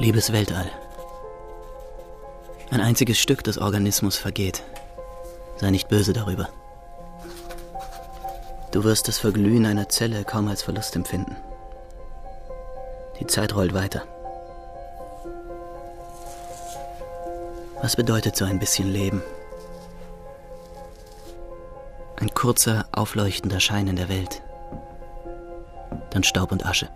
Liebes Weltall. Ein einziges Stück des Organismus vergeht. Sei nicht böse darüber. Du wirst das Verglühen einer Zelle kaum als Verlust empfinden. Die Zeit rollt weiter. Was bedeutet so ein bisschen Leben? Ein kurzer, aufleuchtender Schein in der Welt. Dann Staub und Asche.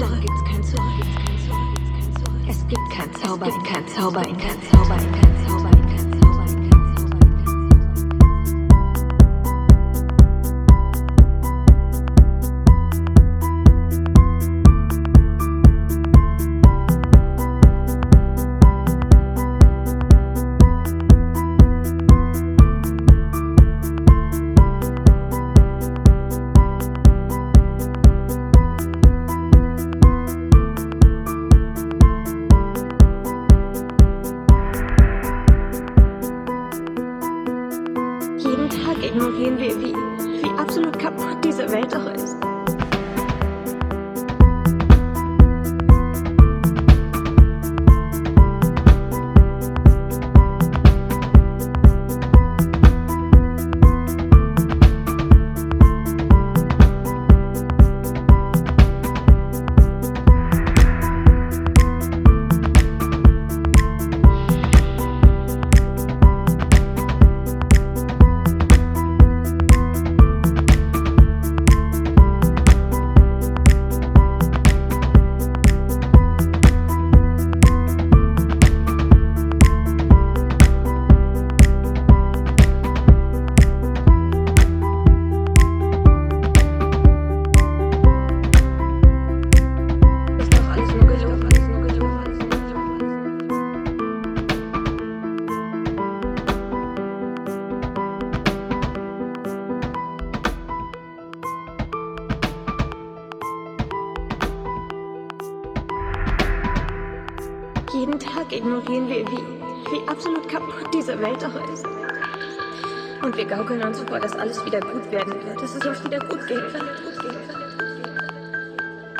Zurück, es gibt kein Zauber, kein Zauber, kein Zauber, kein Zauber. Gaukeln uns vor, dass alles wieder gut werden wird, dass es uns wieder gut wird.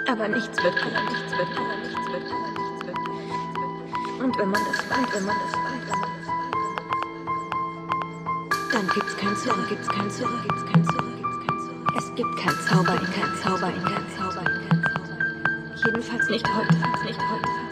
Aber nichts wird gut, nichts wird gut, nichts wird gut, nichts wird. Und wenn man das weiß, wenn man das weiß, dann gibt's kein Zurück, gibt's kein Zurück, gibt's kein Zurück, gibt's kein Zurück. Es gibt kein Zauber, kein Zauber, kein Zauber, kein Zauber. Jedenfalls nicht heute, nicht heute.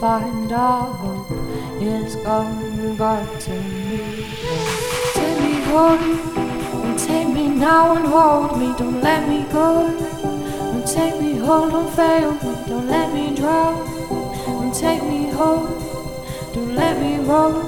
Find our hope is gone back to me. Take me home and take me now and hold me. Don't let me go. And take me home, don't fail me. Don't let me drown. And take me home. Don't let me roll.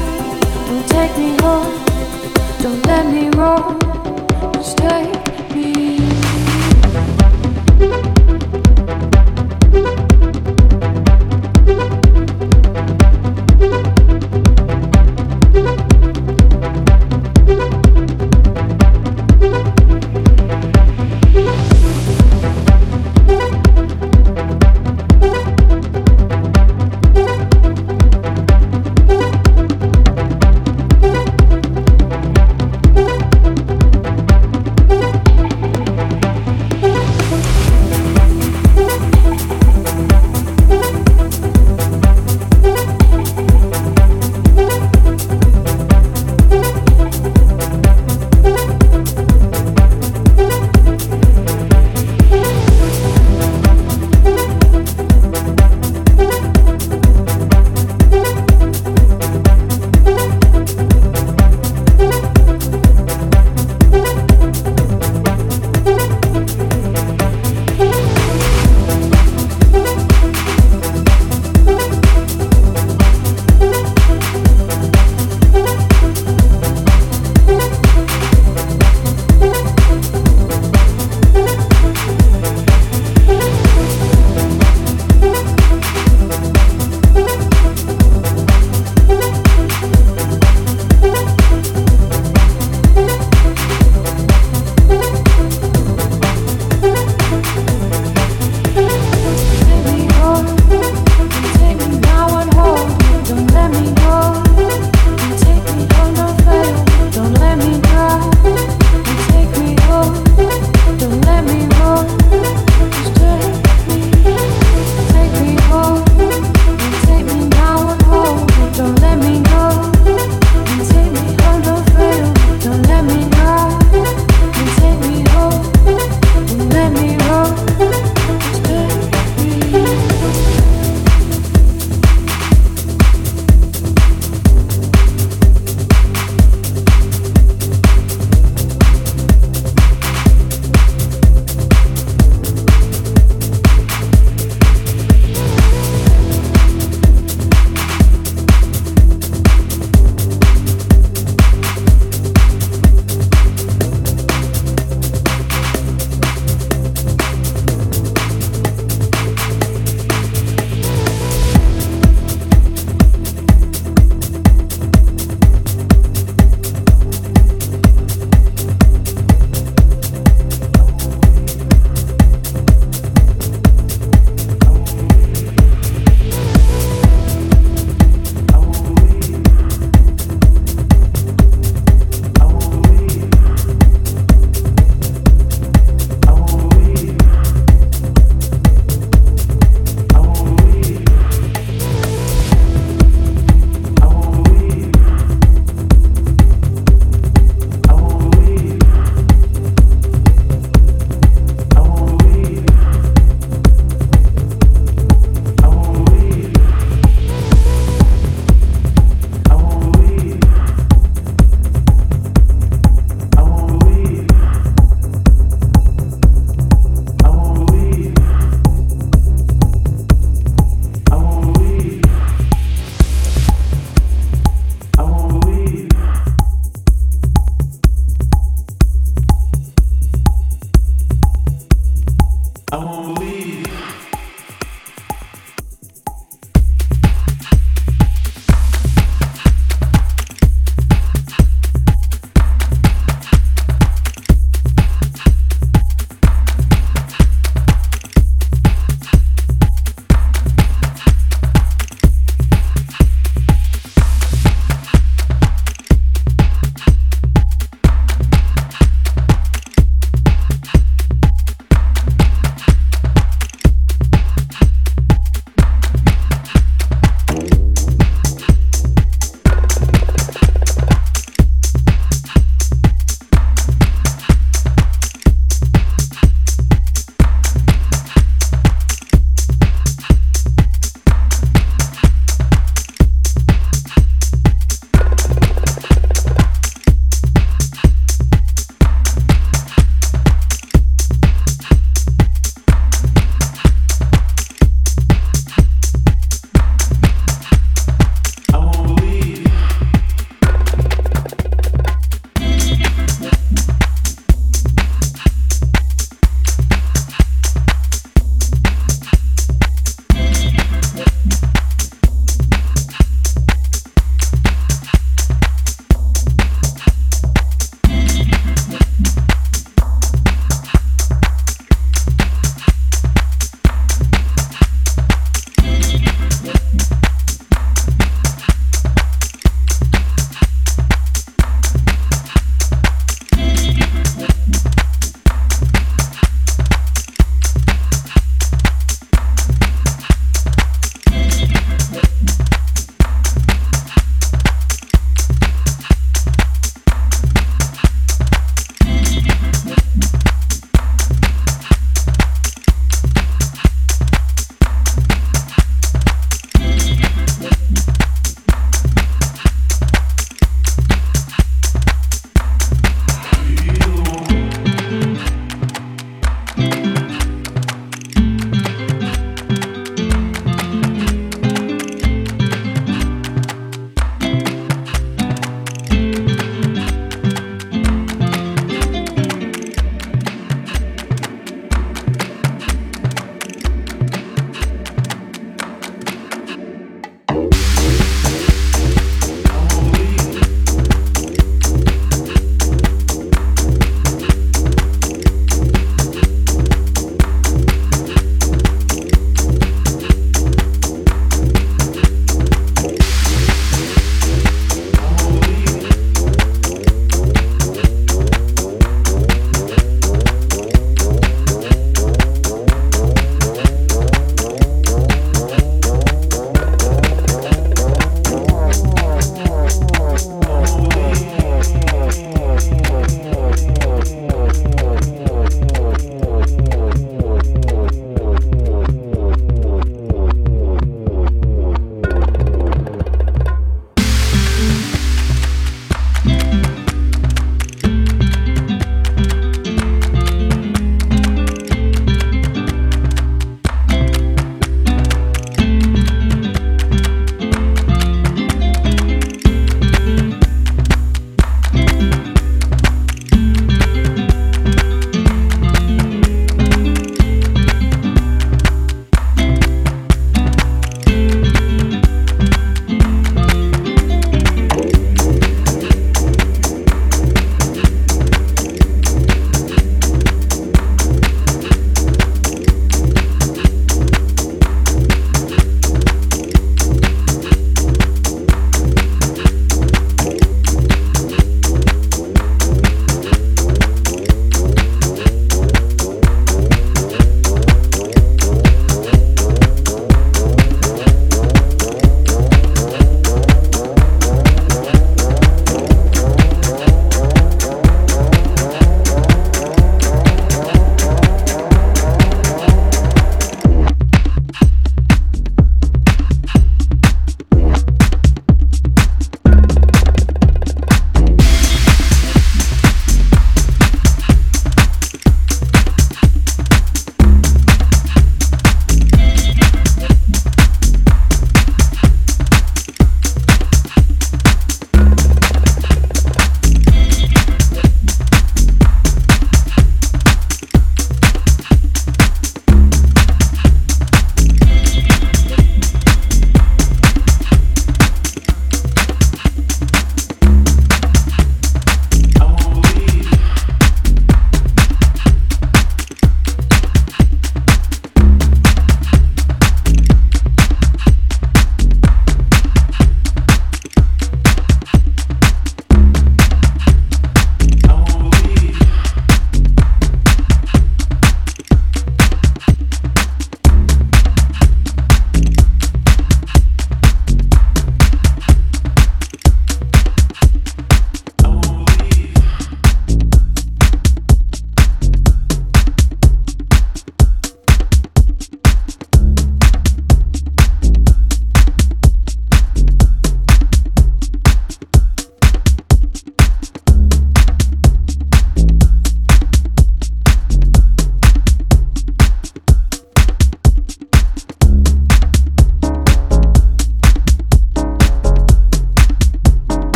Take me home. Don't let me go.